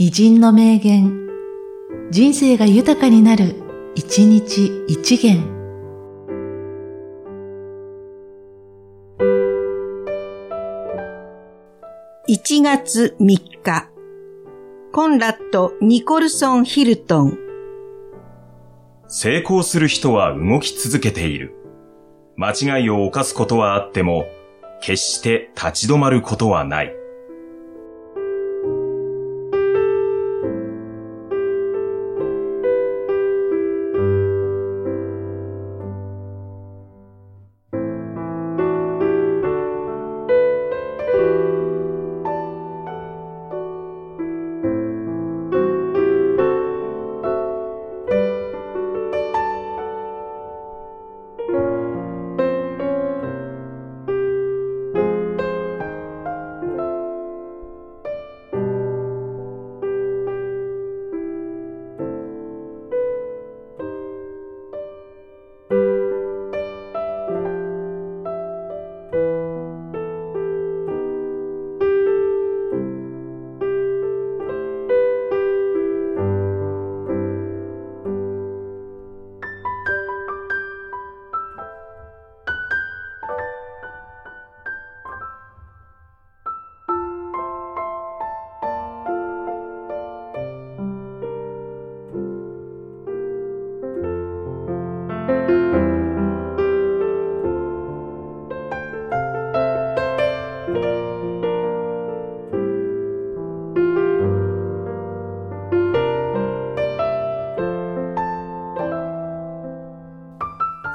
偉人の名言、人生が豊かになる、一日一元。1月3日、コンラッド・ニコルソン・ヒルトン。成功する人は動き続けている。間違いを犯すことはあっても、決して立ち止まることはない。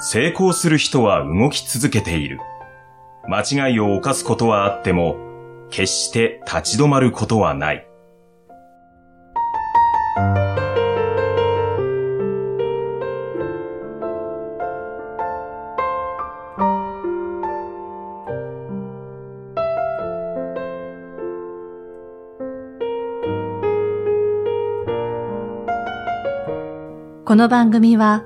成功する人は動き続けている。間違いを犯すことはあっても、決して立ち止まることはない。この番組は、